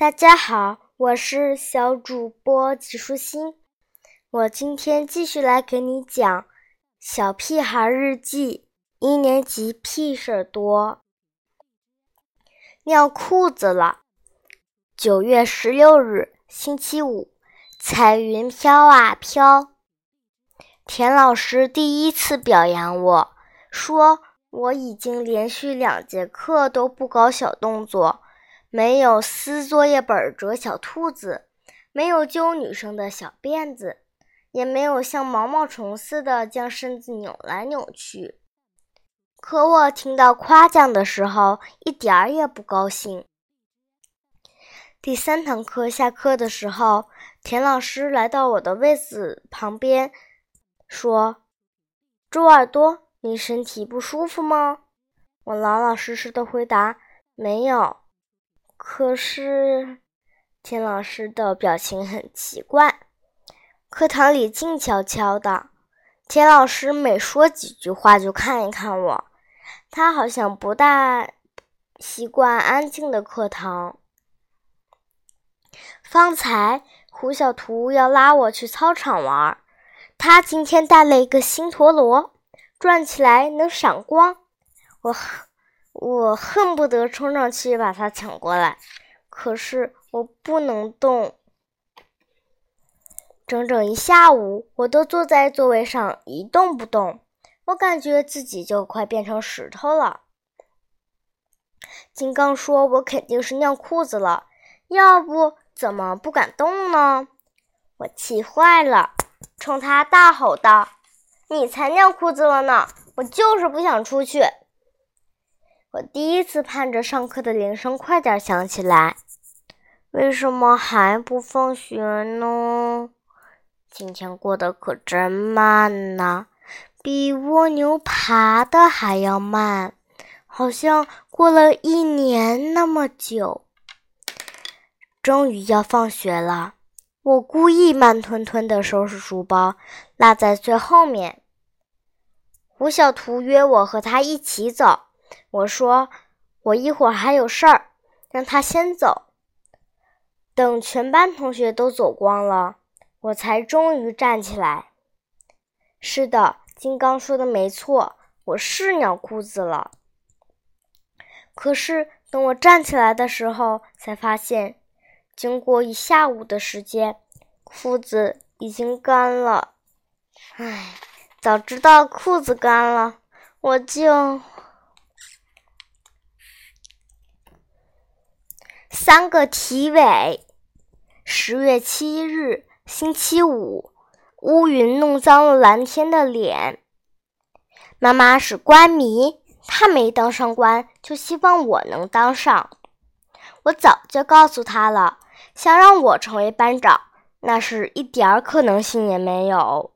大家好，我是小主播吉舒心。我今天继续来给你讲《小屁孩日记》一年级屁事儿多。尿裤子了。九月十六日，星期五，彩云飘啊飘。田老师第一次表扬我，说我已经连续两节课都不搞小动作。没有撕作业本折小兔子，没有揪女生的小辫子，也没有像毛毛虫似的将身子扭来扭去。可我听到夸奖的时候，一点儿也不高兴。第三堂课下课的时候，田老师来到我的位子旁边，说：“猪耳朵，你身体不舒服吗？”我老老实实的回答：“没有。”可是，田老师的表情很奇怪。课堂里静悄悄的，田老师每说几句话就看一看我，他好像不大习惯安静的课堂。方才胡小图要拉我去操场玩，他今天带了一个新陀螺，转起来能闪光。我。我恨不得冲上去把它抢过来，可是我不能动。整整一下午，我都坐在座位上一动不动，我感觉自己就快变成石头了。金刚说：“我肯定是尿裤子了，要不怎么不敢动呢？”我气坏了，冲他大吼道：“你才尿裤子了呢！我就是不想出去。”我第一次盼着上课的铃声快点响起来，为什么还不放学呢？今天过得可真慢呐，比蜗牛爬的还要慢，好像过了一年那么久。终于要放学了，我故意慢吞吞地收拾书包，落在最后面。胡小图约我和他一起走。我说：“我一会儿还有事儿，让他先走。”等全班同学都走光了，我才终于站起来。是的，金刚说的没错，我是尿裤子了。可是等我站起来的时候，才发现，经过一下午的时间，裤子已经干了。唉，早知道裤子干了，我就……三个体委。十月七日，星期五，乌云弄脏了蓝天的脸。妈妈是官迷，她没当上官，就希望我能当上。我早就告诉她了，想让我成为班长，那是一点儿可能性也没有。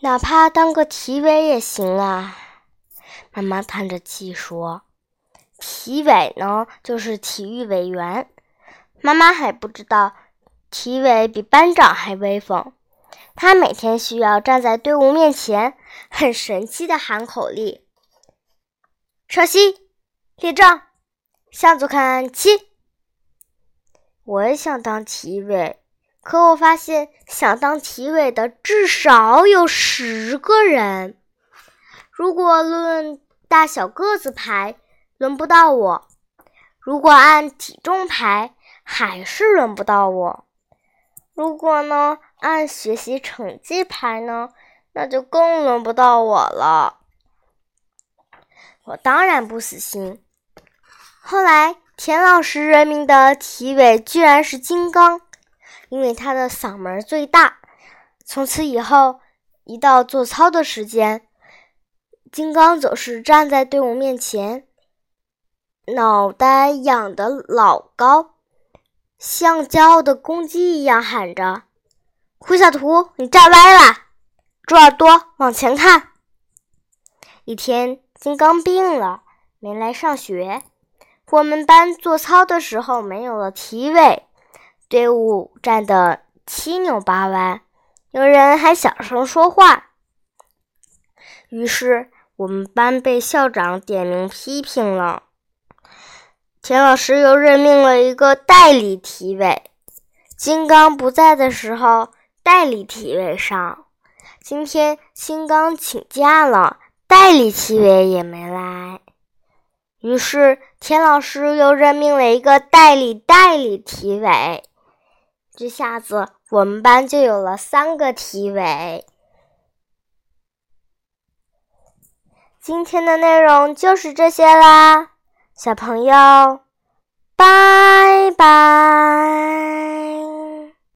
哪怕当个体委也行啊。妈妈叹着气说。体委呢，就是体育委员。妈妈还不知道，体委比班长还威风。他每天需要站在队伍面前，很神气的喊口令：“稍息，立正，向左看齐。”我也想当体委，可我发现想当体委的至少有十个人。如果论大小个子排，轮不到我。如果按体重排，还是轮不到我。如果呢，按学习成绩排呢，那就更轮不到我了。我当然不死心。后来，田老师任命的体委居然是金刚，因为他的嗓门最大。从此以后，一到做操的时间，金刚总是站在队伍面前。脑袋仰得老高，像骄傲的公鸡一样喊着：“胡小图，你站歪了！猪耳朵，往前看！”一天，金刚病了，没来上学。我们班做操的时候没有了体委，队伍站得七扭八歪，有人还小声说话。于是，我们班被校长点名批评了。田老师又任命了一个代理体委。金刚不在的时候，代理体委上。今天金刚请假了，代理体委也没来。于是田老师又任命了一个代理代理体委。这下子我们班就有了三个体委。今天的内容就是这些啦，小朋友，拜拜。